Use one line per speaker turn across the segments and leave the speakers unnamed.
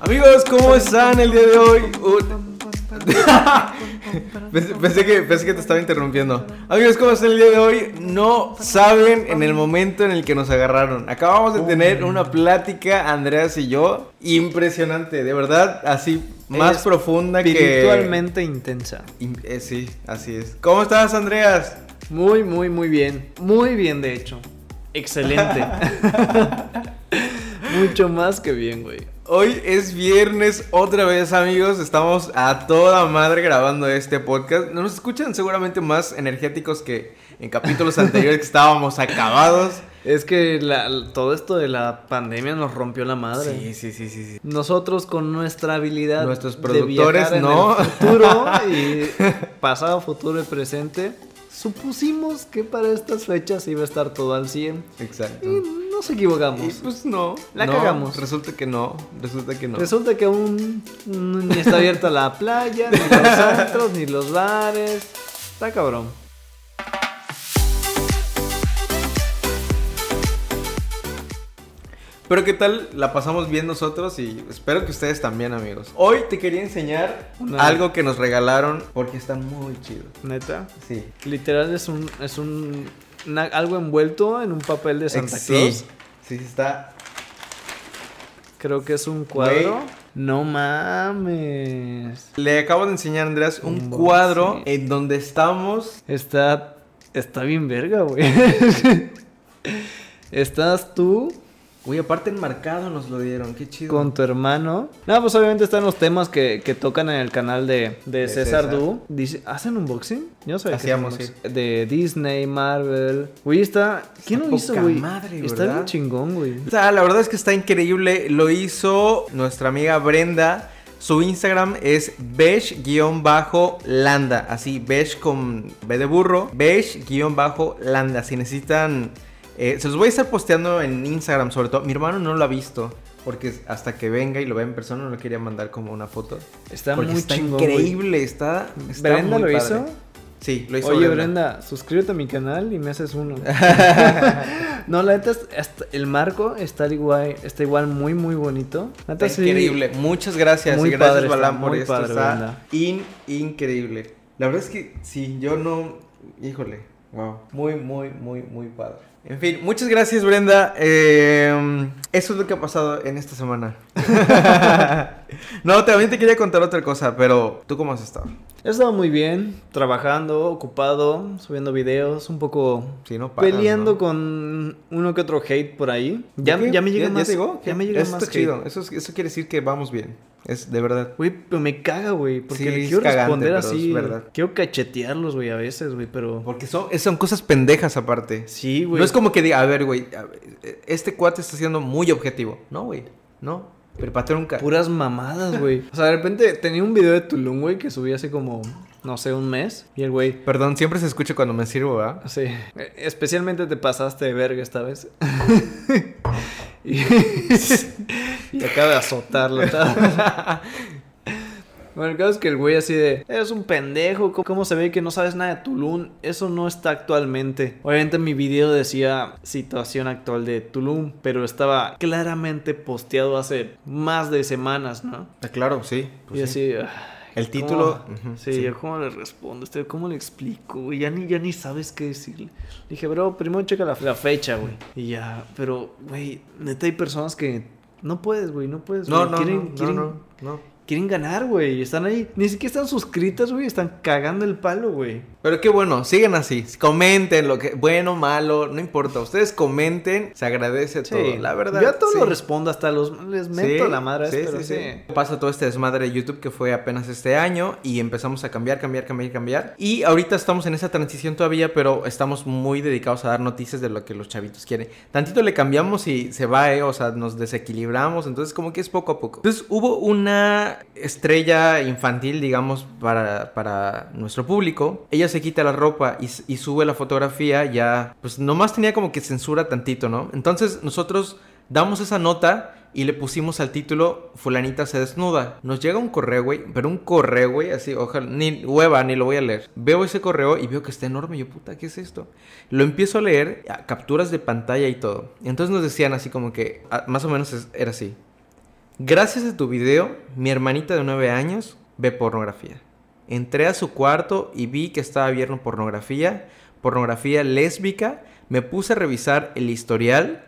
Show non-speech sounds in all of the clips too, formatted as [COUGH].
Amigos, ¿cómo están el día de hoy? pensé, que, pensé que te estaba interrumpiendo. Amigos, ¿cómo están el día de hoy? No saben en el momento en el que nos agarraron. Acabamos de tener una plática, Andreas y yo, impresionante, de verdad, así más profunda que...
Espiritualmente intensa.
Eh, sí, así es. ¿Cómo estás, Andreas?
Muy, muy, muy bien. Muy bien, de hecho. Excelente. [LAUGHS] Mucho más que bien, güey.
Hoy es viernes otra vez, amigos. Estamos a toda madre grabando este podcast. Nos escuchan seguramente más energéticos que en capítulos [LAUGHS] anteriores que estábamos acabados.
Es que todo esto de la pandemia nos rompió la madre.
Sí, sí, sí, sí.
Nosotros con nuestra habilidad.
Nuestros productores, ¿no?
futuro y [LAUGHS] pasado, futuro y presente supusimos que para estas fechas iba a estar todo al 100.
Exacto.
Y nos equivocamos. Y
pues no.
La cagamos.
Resulta que no. Resulta que no.
Resulta que aún ni está abierta la playa, ni los [LAUGHS] centros, ni los bares. Está cabrón.
Pero qué tal la pasamos bien nosotros y espero que ustedes también, amigos. Hoy te quería enseñar algo que nos regalaron porque está muy chido.
¿Neta?
Sí.
Literal es un es un algo envuelto en un papel de Santa Claus.
Sí. Sí, está.
Creo que es un cuadro. No mames.
Le acabo de enseñar a Andrés un, cuadro en donde estamos.
Está está bien verga, güey. [LAUGHS] Estás tú
Uy, aparte enmarcado nos lo dieron, qué chido.
Con tu hermano. No, pues obviamente están los temas que, tocan en el canal de, César, Du. Dice, ¿Hacen unboxing?
Yo sé Hacíamos,
sí. De Disney, Marvel. Güey, está... ¿Quién lo hizo, güey? madre, Está bien chingón, güey.
O sea, la verdad es que está increíble. Lo hizo nuestra amiga Brenda. Su Instagram es beige-landa. Así, beige con B de burro. Beige-landa. Si necesitan eh, se los voy a estar posteando en Instagram, sobre todo. Mi hermano no lo ha visto. Porque hasta que venga y lo vea en persona no le quería mandar como una foto.
Está muy
está increíble, está, está
¿Brenda lo hizo?
Sí, lo hizo
Oye, Brenda. suscríbete a mi canal y me haces uno. [LAUGHS] [LAUGHS] no, la neta, el marco está igual, está igual muy, muy bonito.
está increíble. Muchas gracias. Muy gracias, Balam, por esto. está increíble. La verdad es que sí, yo no... Híjole, wow. Muy, muy, muy, muy padre. En fin, muchas gracias Brenda. Eh, eso es lo que ha pasado en esta semana. [LAUGHS] no, también te quería contar otra cosa, pero ¿tú cómo has estado?
He estado muy bien, trabajando, ocupado, subiendo videos, un poco
sí, no
peleando con uno que otro hate por ahí.
Ya, ya me llega
más.
¿Ya
llegó? Ya me llega más.
Está chido. Eso, eso quiere decir que vamos bien. Es de verdad.
Güey, pero me caga, güey. Porque le quiero responder así. Quiero cachetearlos, güey, a veces, güey, pero.
Porque son, son cosas pendejas aparte.
Sí, güey.
No es como que diga, a ver, güey, este cuate está siendo muy objetivo. No, güey. No. Pero para un
Puras mamadas, güey. o sea, de repente tenía un video de Tulum, güey, que subí hace como no sé, un mes. Y el güey.
Perdón, siempre se escucha cuando me sirvo, ¿verdad?
Sí. Especialmente te pasaste de verga esta vez. [LAUGHS] [LAUGHS] y, [LAUGHS] y acaba de azotarlo. Bueno, el caso es que el güey así de, eres un pendejo, ¿cómo se ve que no sabes nada de Tulum? Eso no está actualmente. Obviamente mi video decía situación actual de Tulum, pero estaba claramente posteado hace más de semanas, ¿no?
Ah, claro, sí.
Pues y así...
El título.
sí, ¿cómo le respondo? Este, ¿Cómo le explico? Ya ni, ya ni sabes qué decirle. dije, bro, primero checa la, fecha, güey. Y ya, pero, güey, neta hay personas que no puedes, güey, no puedes.
No, no, quieren, no, no, no
quieren ganar, güey. Están ahí. Ni siquiera están suscritas, güey. Están cagando el palo, güey.
Pero qué bueno, sigan así. Comenten lo que. Bueno, malo, no importa. Ustedes comenten, se agradece todo. La verdad.
Yo a todos lo respondo, hasta los. Les meto la madre. Sí, pero sí, sí.
Pasa todo este desmadre de YouTube que fue apenas este año. Y empezamos a cambiar, cambiar, cambiar, cambiar. Y ahorita estamos en esa transición todavía, pero estamos muy dedicados a dar noticias de lo que los chavitos quieren. Tantito le cambiamos y se va, ¿eh? O sea, nos desequilibramos. Entonces, como que es poco a poco. Entonces, hubo una estrella infantil, digamos, para, para nuestro público. Ella se quita la ropa y, sube la fotografía, ya, pues nomás tenía como que censura tantito, ¿no? Entonces nosotros damos esa nota y le pusimos al título Fulanita se desnuda. Nos llega un correo, güey, pero un correo, güey, así, ojalá, ni hueva, ni lo voy a leer. Veo ese correo y veo que está enorme. Yo, puta, ¿qué es esto? Lo empiezo a leer, capturas de pantalla y todo. Entonces nos decían así como que, ah, más o menos era así. Gracias a tu video, mi hermanita de 9 años ve pornografía. Entré a su cuarto y vi que estaba viendo pornografía, pornografía lésbica. Me puse a revisar el historial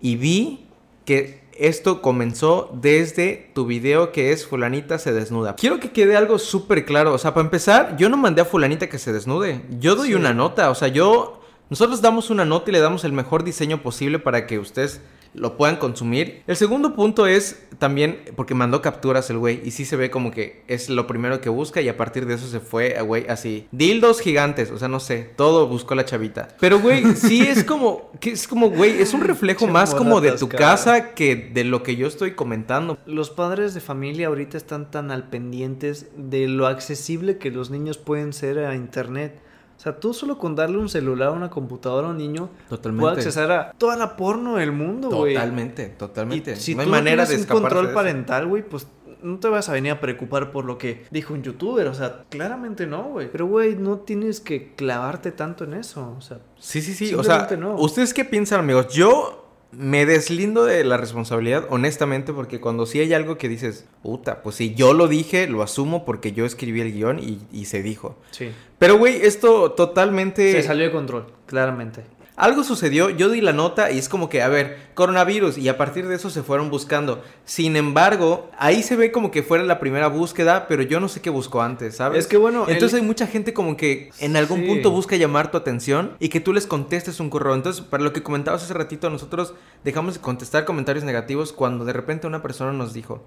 y vi que esto comenzó desde tu video que es fulanita se desnuda. Quiero que quede algo súper claro. O sea, para empezar, yo no mandé a fulanita que se desnude. Yo doy
Sí.
una nota. O sea, yo... Nosotros damos una nota y le damos el mejor diseño posible para que ustedes lo puedan consumir. El segundo punto es también porque mandó capturas el güey y sí se ve como que es lo primero que busca y a partir de eso se fue, a güey, así. Dildos gigantes, o sea, no sé, todo buscó la chavita. Pero güey, sí es como que es como güey, es un reflejo [LAUGHS] más como de tu casa que de lo que yo estoy comentando.
Los padres de familia ahorita están tan al pendientes de lo accesible que los niños pueden ser a internet. O sea, tú solo con darle un celular, una computadora a un niño,
Totalmente.
puede acceder a toda la porno del mundo, güey.
Totalmente, totalmente.
si
no hay
tú
manera
no
de
tienes un control parental, güey, pues no te vas a venir a preocupar por lo que dijo un youtuber. O sea, claramente no, güey. Pero, güey, no tienes que clavarte tanto en eso. O sea,
Sí, sí, sí. O sea,
no.
¿ustedes qué piensan, amigos? Yo me deslindo de la responsabilidad, honestamente, porque cuando sí hay algo que dices, puta, pues si yo lo dije, lo asumo porque yo escribí el guion y, y se dijo.
sí.
Pero, güey, esto totalmente...
Se salió de control, claramente.
Algo sucedió, yo di la nota y es como que, a ver, coronavirus, y a partir de eso se fueron buscando. Sin embargo, ahí se ve como que fuera la primera búsqueda, pero yo no sé qué buscó antes, ¿sabes?
Es que bueno,
Entonces
el-
hay mucha gente como que en algún
Sí.
punto busca llamar tu atención y que tú les contestes un correo. Entonces, para lo que comentabas hace ratito, nosotros dejamos de contestar comentarios negativos cuando de repente una persona nos dijo,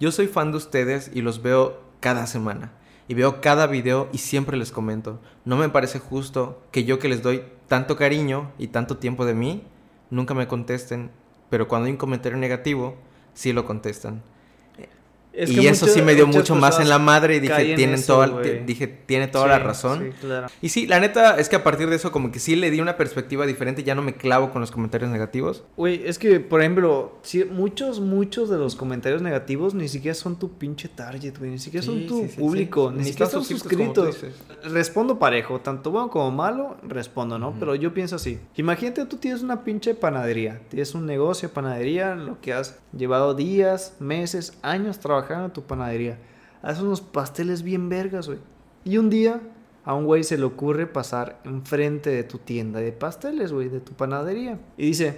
yo soy fan de ustedes y los veo cada semana. Y veo cada video y siempre les comento. No me parece justo que yo que les doy tanto cariño y tanto tiempo de mí, nunca me contesten. Pero cuando hay un comentario negativo, sí lo contestan.
Es
y eso sí me dio mucho más en la madre y dije, tienen
eso,
toda, dije, tiene toda la razón.
sí, claro.
Y sí, la neta es que a partir de eso como que sí le di una perspectiva diferente, ya no me clavo con los comentarios negativos.
Güey, es que, por ejemplo, sí, muchos, muchos de los comentarios negativos ni siquiera son tu pinche target, güey. Ni siquiera son tu público. Ni siquiera
están suscritos.
Respondo parejo. Tanto bueno como malo, respondo, ¿no? Pero yo pienso así. Imagínate, tú tienes una pinche panadería. Tienes un negocio de panadería, lo que has llevado días, meses, años trabajando en tu panadería. Haces unos pasteles bien vergas, güey. Y un día a un güey se le ocurre pasar enfrente de tu tienda de pasteles, güey, de tu panadería. Y dice,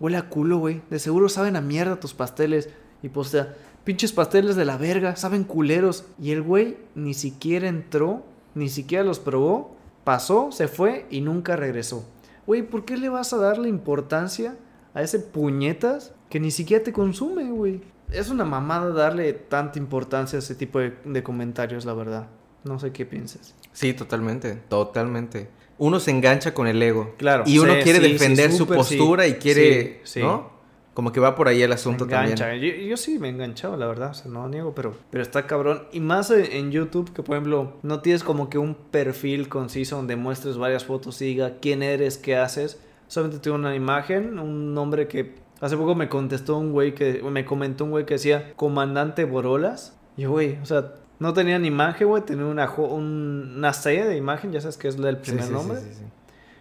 huele a culo, güey. De seguro saben a mierda tus pasteles. Y postea, pinches pasteles de la verga, saben culeros. Y el güey ni siquiera entró, ni siquiera los probó. Pasó, se fue y nunca regresó. Güey, ¿por qué le vas a darle importancia a ese puñetas que ni siquiera te consume, güey? Es una mamada darle tanta importancia a ese tipo de, de comentarios, la verdad. No sé qué piensas.
Sí, totalmente, totalmente. Uno se engancha con el ego.
Claro,
Y uno
sí,
quiere
sí, sí,
defender su postura y quiere,
Sí, sí.
¿no? Como que va por ahí el asunto
Me engancha.
también.
Yo, yo sí me he enganchado, la verdad. O sea, no niego, pero, pero está cabrón. Y más en, en YouTube, que por ejemplo, no tienes como que un perfil conciso donde muestres varias fotos y diga quién eres, qué haces. Solamente tengo una imagen, un nombre que hace poco me contestó un güey que me comentó un güey que decía Comandante Borolas. Y yo, güey, o sea, no tenía ni imagen, güey, tenía una, un- una C de imagen, ya sabes que es
Sí,
primer
sí, sí,
nombre.
sí, sí.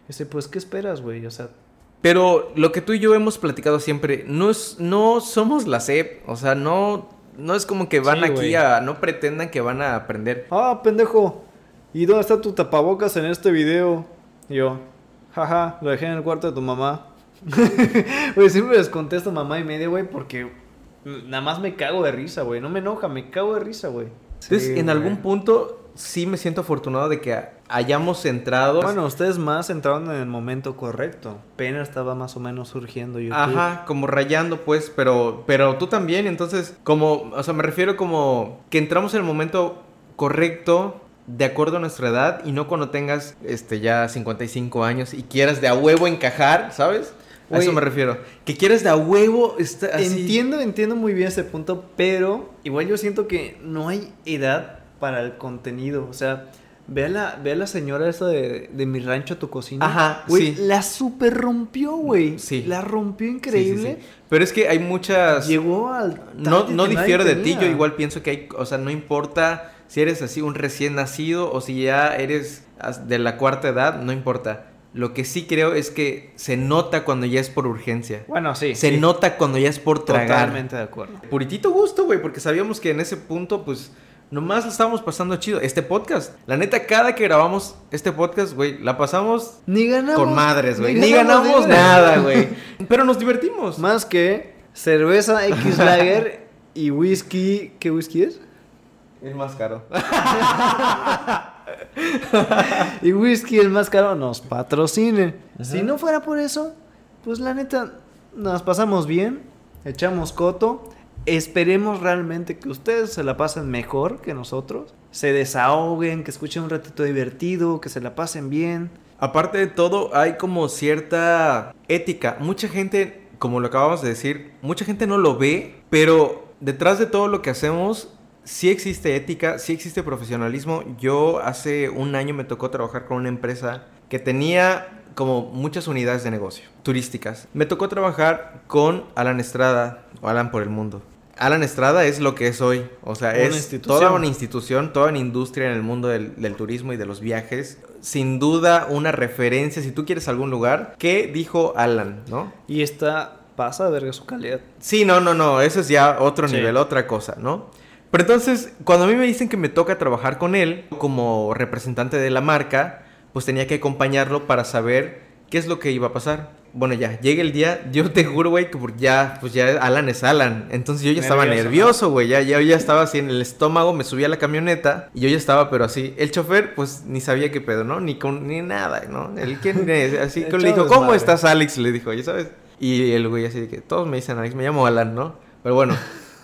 Yo sé, pues, ¿qué esperas, güey? O sea,
Pero lo que tú y yo hemos platicado siempre, no es, no somos la SEP, o sea, no, no es como que van aquí a, no pretendan que van a aprender.
Ah, pendejo. ¿Y dónde está tu tapabocas en este video? Y yo, jaja, lo dejé en el cuarto de tu mamá. [LAUGHS] Güey, siempre les contesto mamá y media, güey, porque nada más me cago de risa, güey. No me enoja, me cago de risa, güey.
Entonces,
Sí,
en
güey.
algún punto sí me siento afortunado de que hayamos entrado.
Bueno, ustedes más entraron en el momento correcto. Apenas estaba más o menos surgiendo YouTube.
Ajá, como rayando, pues, pero, pero tú también, entonces, como, o sea, me refiero como que entramos en el momento correcto, de acuerdo a nuestra edad, y no cuando tengas, este, ya 55 años y quieras de a huevo encajar, ¿sabes? A eso me refiero. Que quieras de a huevo, está así.
Entiendo, entiendo muy bien ese punto, pero igual yo siento que no hay edad para el contenido. O sea, ve a la, ve a la señora esta de, de mi rancho a tu cocina.
Ajá,
Güey,
sí.
la super rompió, güey.
Sí.
La rompió
Sí, sí,
increíble.
sí. Pero es que hay muchas...
Llegó al.
No, no difiero de ti, yo igual pienso que hay, o sea, no importa si eres así un recién nacido o si ya eres de la cuarta edad, no importa. Lo que sí creo es que se nota cuando ya es por urgencia.
Bueno, sí.
Se
sí.
nota cuando ya es por tragar.
Totalmente de acuerdo.
Puritito gusto, güey, porque sabíamos que en ese punto, pues, nomás la estábamos pasando chido. Este podcast, la neta, cada que grabamos este podcast, güey, la pasamos
Ni ganamos.
con madres, güey. Ni ganamos nada, güey. [LAUGHS] Pero nos divertimos.
Más que cerveza X Lager y whisky. ¿Qué whisky es?
Es más caro. [LAUGHS]
Y whisky el más caro nos patrocine. Si no fuera por eso, pues la neta nos pasamos bien, echamos coto. Esperemos realmente que ustedes se la pasen mejor que nosotros. Se desahoguen, que escuchen un ratito divertido, que se la pasen bien.
Aparte de todo, hay como cierta ética. Mucha gente, como lo acabamos de decir, mucha gente no lo ve, pero detrás de todo lo que hacemos, sí existe ética, sí existe profesionalismo. Yo hace un año me tocó trabajar con una empresa que tenía como muchas unidades de negocio turísticas. Me tocó trabajar con Alan Estrada, o Alan por el mundo. Alan Estrada es lo que es hoy, o sea,
Una
es toda una institución, toda una industria en el mundo del, del turismo y de los viajes. Sin duda, una referencia, si tú quieres algún lugar, ¿qué dijo Alan, no?
Y esta pasa de verga su calidad.
Sí, no, no, no, eso es ya otro
Sí.
nivel, otra cosa, ¿no? Pero entonces, cuando a mí me dicen que me toca trabajar con él como representante de la marca, pues tenía que acompañarlo para saber qué es lo que iba a pasar. Bueno, ya, llega el día, yo te juro, güey, que ya, pues ya Alan es Alan. Entonces yo ya estaba
Nervioso,
güey, ya, ya, ya estaba así en el estómago, me subí a la camioneta y yo ya estaba, pero así. El chofer, pues ni sabía qué pedo, ¿no? Ni con, ni nada, ¿no? El quién [LAUGHS] es, así que le dijo, ¿cómo estás, Alex? Le dijo, ya sabes. Y el güey así de que todos me dicen Alex, me llamo Alan, ¿no? Pero bueno.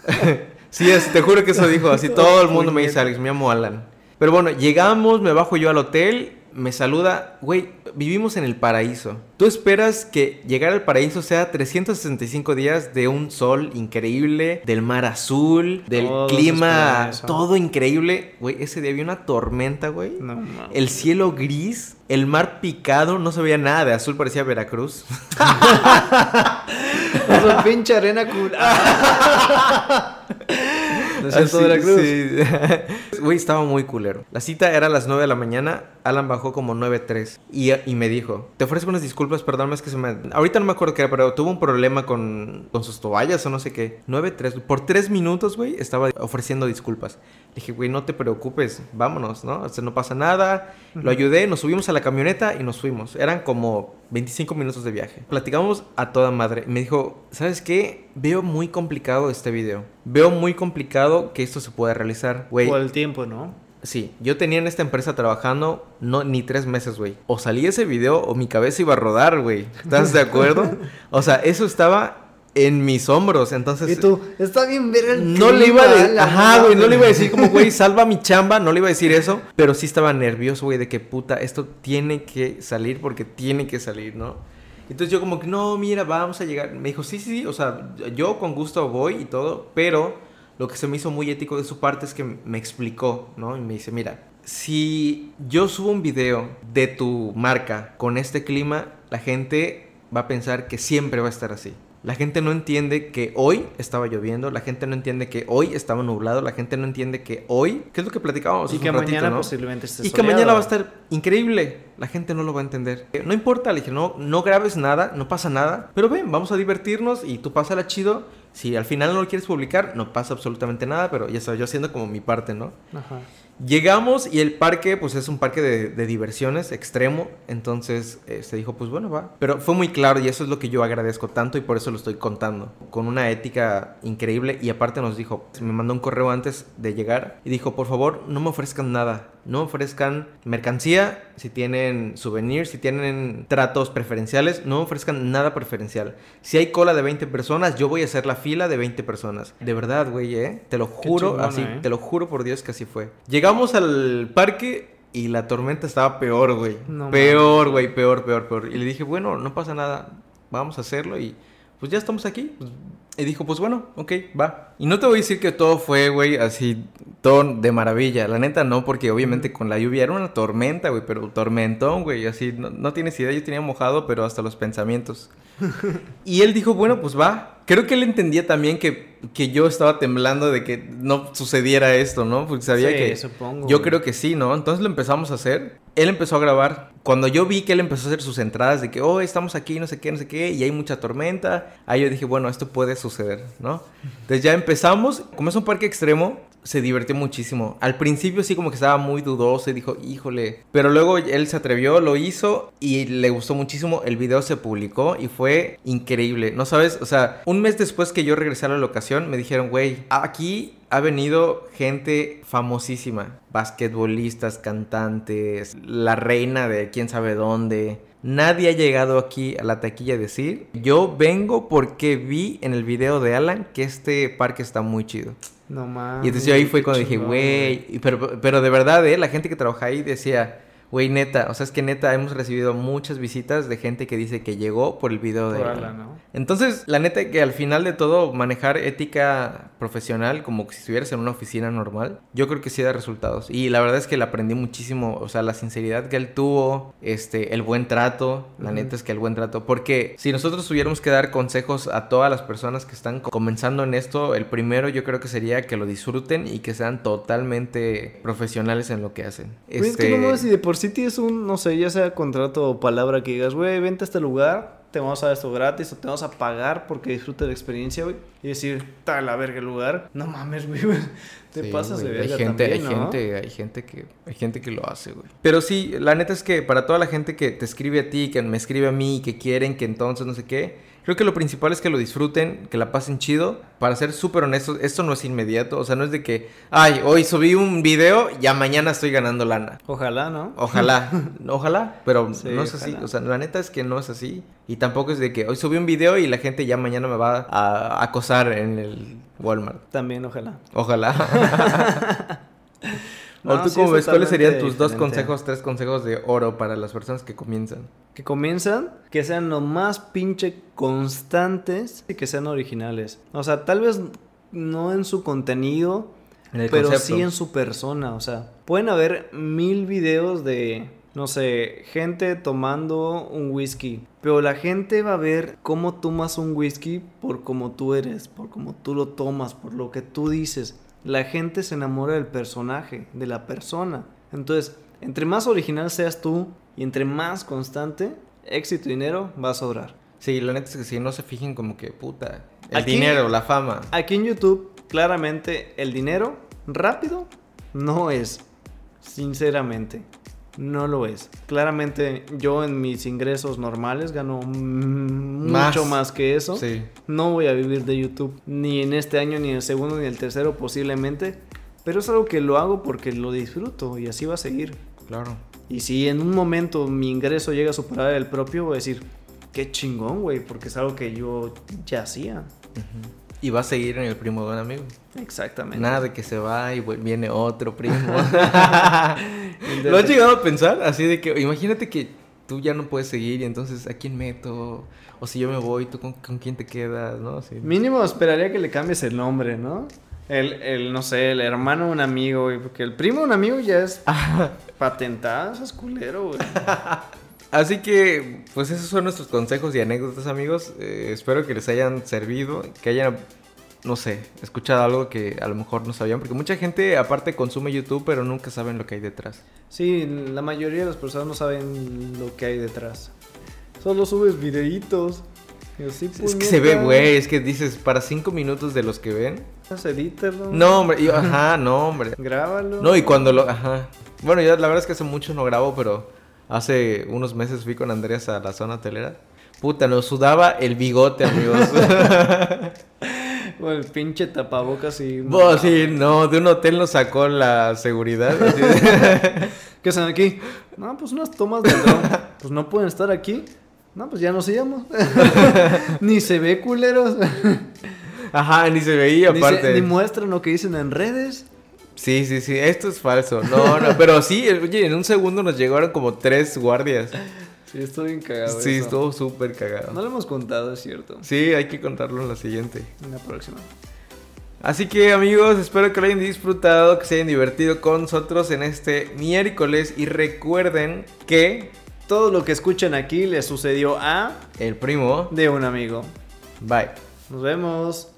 [LAUGHS] sí, es, te juro que eso dijo, así [LAUGHS] todo el mundo me dice Alex, me llamo Alan. Pero bueno, llegamos, me bajo yo al hotel, me saluda, güey, vivimos en el paraíso. ¿Tú esperas que llegar al paraíso sea 365 días de un sol increíble, del mar azul, del
Todos
clima, todo increíble? Güey, ese día había una tormenta, güey.
No, mames.
El cielo gris, el mar picado, no se veía nada de azul, parecía Veracruz. [LAUGHS]
Esa pinche arena cool. [LAUGHS] ¿No es cierto, Veracruz?
sí. Güey, estaba muy culero. La cita era a las 9 de la mañana. Alan bajó como 9.3 y, y me dijo, te ofrezco unas disculpas, perdóname, es que se me... Ahorita no me acuerdo qué era, pero tuvo un problema con, con sus toallas o no sé qué. 9.3. Por 3 minutos, güey, estaba ofreciendo disculpas. Le dije, güey, no te preocupes, vámonos, ¿no? O sea, no pasa nada. Lo ayudé, nos subimos a la camioneta y nos fuimos. Eran como 25 minutos de viaje. Platicamos a toda madre. Me dijo, ¿sabes qué? Veo muy complicado este video. Veo muy complicado que esto se pueda realizar. Güey,
Por el tiempo, ¿no?
Sí, yo tenía en esta empresa trabajando no ni tres meses, güey. O salía ese video o mi cabeza iba a rodar, güey. ¿Estás de acuerdo? [LAUGHS] o sea, eso estaba en mis hombros, entonces...
Y tú, está bien ver el
No le iba a decir, ajá, güey, no le iba a decir como, güey, [LAUGHS] salva mi chamba, no le iba a decir eso, pero sí estaba nervioso, güey, de que puta, esto tiene que salir porque tiene que salir, ¿no? Entonces yo como que, no, mira, vamos a llegar. Me dijo, sí, sí, sí, o sea, yo con gusto voy y todo, pero lo que se me hizo muy ético de su parte es que me explicó, ¿no? Y me dice, mira, si yo subo un video de tu marca con este clima, la gente va a pensar que siempre va a estar así. La gente no entiende que hoy estaba lloviendo, la gente no entiende que hoy estaba nublado, la gente no entiende que hoy, ¿qué es lo que platicábamos?
Y
hace
que
un ratito,
mañana
¿no?
posiblemente esté
Y que mañana va a estar increíble. La gente no lo va a entender. Eh, No importa, le dije, no, no grabes nada, no pasa nada. Pero ven, vamos a divertirnos y tú pásala chido. Si al final no lo quieres publicar, no pasa absolutamente nada, pero ya sabes, yo haciendo como mi parte, ¿no?
Ajá.
Llegamos y el parque, pues es un parque de, de diversiones extremo. Entonces eh, se dijo, pues bueno, va. Pero fue muy claro y eso es lo que yo agradezco tanto y por eso lo estoy contando. Con una ética increíble y aparte nos dijo, me mandó un correo antes de llegar y dijo, por favor, no me ofrezcan nada. No ofrezcan mercancía, si tienen souvenirs, si tienen tratos preferenciales, no ofrezcan nada preferencial. Si hay cola de 20 personas, yo voy a hacer la fila de 20 personas. De verdad, güey, ¿eh? Te lo juro,
chingona,
así,
¿eh?
te lo juro por Dios que así fue. Llegamos al parque y la tormenta estaba peor, güey.
No
peor, güey, peor, peor, peor. Y le dije, bueno, no pasa nada, vamos a hacerlo y pues ya estamos aquí. Pues, y dijo, pues bueno, ok, va. Y no te voy a decir que todo fue, güey, así, todo de maravilla. La neta no, porque obviamente con la lluvia era una tormenta, güey, pero tormentón, güey, así, no, no tienes idea, yo tenía mojado, pero hasta los pensamientos. [LAUGHS] y él dijo, bueno, pues va. Creo que él entendía también que, que yo estaba temblando de que no sucediera esto, ¿no? Porque sabía
Sí,
que...
supongo,
Yo
güey.
creo que sí, ¿no? Entonces lo empezamos a hacer. Él empezó a grabar. Cuando yo vi que él empezó a hacer sus entradas de que, oh, estamos aquí, no sé qué, no sé qué, y hay mucha tormenta, ahí yo dije, bueno, esto puede suceder, ¿no? Entonces ya empezamos. Como es un parque extremo, se divirtió muchísimo. Al principio sí como que estaba muy dudoso y dijo, híjole. Pero luego él se atrevió, lo hizo y le gustó muchísimo. El video se publicó y fue increíble. No sabes, o sea, un mes después que yo regresé a la locación, me dijeron, güey, aquí ha venido gente famosísima. Basquetbolistas, cantantes, la reina de quién sabe dónde. Nadie ha llegado aquí a la taquilla a decir, yo vengo porque vi en el video de Alan que este parque está muy chido.
No mames.
Y entonces yo ahí fue cuando dije, güey, pero, pero de verdad, ¿eh? La gente que trabaja ahí decía, güey, neta, o sea, es que neta hemos recibido muchas visitas de gente que dice que llegó por el video de...
Por
Alan.
Alan, ¿no?
Entonces, la neta que al final de todo, manejar ética profesional como si estuvieras en una oficina normal, yo creo que sí da resultados. Y la verdad es que le aprendí muchísimo, o sea, la sinceridad que él tuvo, este, el buen trato, la neta es que el buen trato. Porque si nosotros tuviéramos que dar consejos a todas las personas que están comenzando en esto, el primero yo creo que sería que lo disfruten y que sean totalmente profesionales en lo que hacen.
Güey, es que no mames, si de por sí tienes un, no sé, ya sea contrato o palabra que digas, güey, vente a este lugar, te vamos a dar esto gratis o te vamos a pagar porque disfrutes la experiencia, güey. Y decir, ta la verga el lugar. No mames, güey. Te
Sí,
pasas de
güey,
verga
hay gente,
también,
hay
¿no?
gente, hay gente que, hay gente que lo hace, güey. Pero sí, la neta es que para toda la gente que te escribe a ti, que me escribe a mí, que quieren, que entonces no sé qué, creo que lo principal es que lo disfruten, que la pasen chido. Para ser súper honestos, esto no es inmediato, o sea, no es de que, ay, hoy subí un video, ya mañana estoy ganando lana.
Ojalá, ¿no?
Ojalá, [LAUGHS] ojalá, pero
Sí,
no es así. O sea, la neta es que no es así. Y tampoco es de que hoy subí un video y la gente ya mañana me va a acosar en el Walmart.
También, ojalá.
Ojalá. [LAUGHS]
No,
¿O tú
sí
cómo
es
ves? ¿Cuáles serían tus dos
diferente.
consejos, tres consejos de oro para las personas que comienzan?
Que comienzan, que sean lo más pinche constantes y que sean originales. O sea, tal vez no en su contenido, pero
concepto.
sí en su persona. O sea, pueden haber mil videos de, no sé, gente tomando un whisky. Pero la gente va a ver cómo tomas un whisky por cómo tú eres, por cómo tú lo tomas, por lo que tú dices. La gente se enamora del personaje, de la persona. Entonces, entre más original seas tú y entre más constante, éxito y dinero va a sobrar.
Sí, la neta es que sí, no se fijen como que, puta, el
Aquí-
dinero, la fama.
Aquí en YouTube, claramente, el dinero rápido no es. Sinceramente, no lo es. Claramente, yo en mis ingresos normales gano
Más.
mucho más que eso.
Sí,
No voy a vivir de YouTube, ni en este año, ni en el segundo, ni en el tercero posiblemente. Pero es algo que lo hago porque lo disfruto y así va a seguir.
claro.
Y si en un momento mi ingreso llega a superar el propio, voy a decir, qué chingón, güey, porque es algo que yo ya hacía.
Y va a seguir en el primo de un amigo.
Exactamente.
Nada de que se va y viene otro primo.
Entonces- [LAUGHS] [LAUGHS]
¿Lo has llegado a pensar? Así de que, imagínate que tú ya no puedes seguir y entonces, ¿a quién meto? O si yo me voy, ¿tú con, con quién te quedas? ¿No? Así.
Mínimo esperaría que le cambies el nombre, ¿no? El, el, no sé, el hermano de un amigo, güey, porque el primo de un amigo ya es [LAUGHS] patentado, eso es culero, güey.
Así que, pues esos son nuestros consejos y anécdotas, amigos. Eh, espero que les hayan servido, que hayan, no sé, escuchado algo que a lo mejor no sabían, porque mucha gente aparte consume YouTube, pero nunca saben lo que hay detrás.
Sí, la mayoría de las personas no saben lo que hay detrás. Solo subes videitos. Y así,
Es que se ve, güey, es que dices, para cinco minutos de los que ven.
Edítalo.
No, hombre, y- ajá, no, hombre.
Grábalo.
No, y cuando lo, ajá. Bueno, yo la verdad es que hace mucho no grabo, pero hace unos meses fui con Andrés a la zona hotelera. Puta, nos sudaba el bigote, amigos. [LAUGHS]
O el pinche tapabocas y...
Vos, sí, no, de un hotel nos sacó la seguridad. de- [LAUGHS]
¿Qué hacen aquí? No, pues unas tomas de dron. Pues no pueden estar aquí. No, pues ya nos íbamos. [LAUGHS] ni se ve culeros.
Ajá, ni se veía
ni, se-
aparte.
ni muestran lo que dicen en redes.
Sí, sí, sí, esto es falso. No, no, [LAUGHS] pero sí, oye, en un segundo nos llegaron como tres guardias.
Sí, estoy bien cagado.
Sí,
eso.
estuvo súper cagado.
No lo hemos contado, es cierto.
Sí, hay que contarlo en la siguiente.
En la próxima.
Así que amigos, espero que lo hayan disfrutado, que se hayan divertido con nosotros en este miércoles y recuerden que
Todo lo que escuchan aquí le sucedió a
el primo,
de un amigo.
bye.
Nos vemos.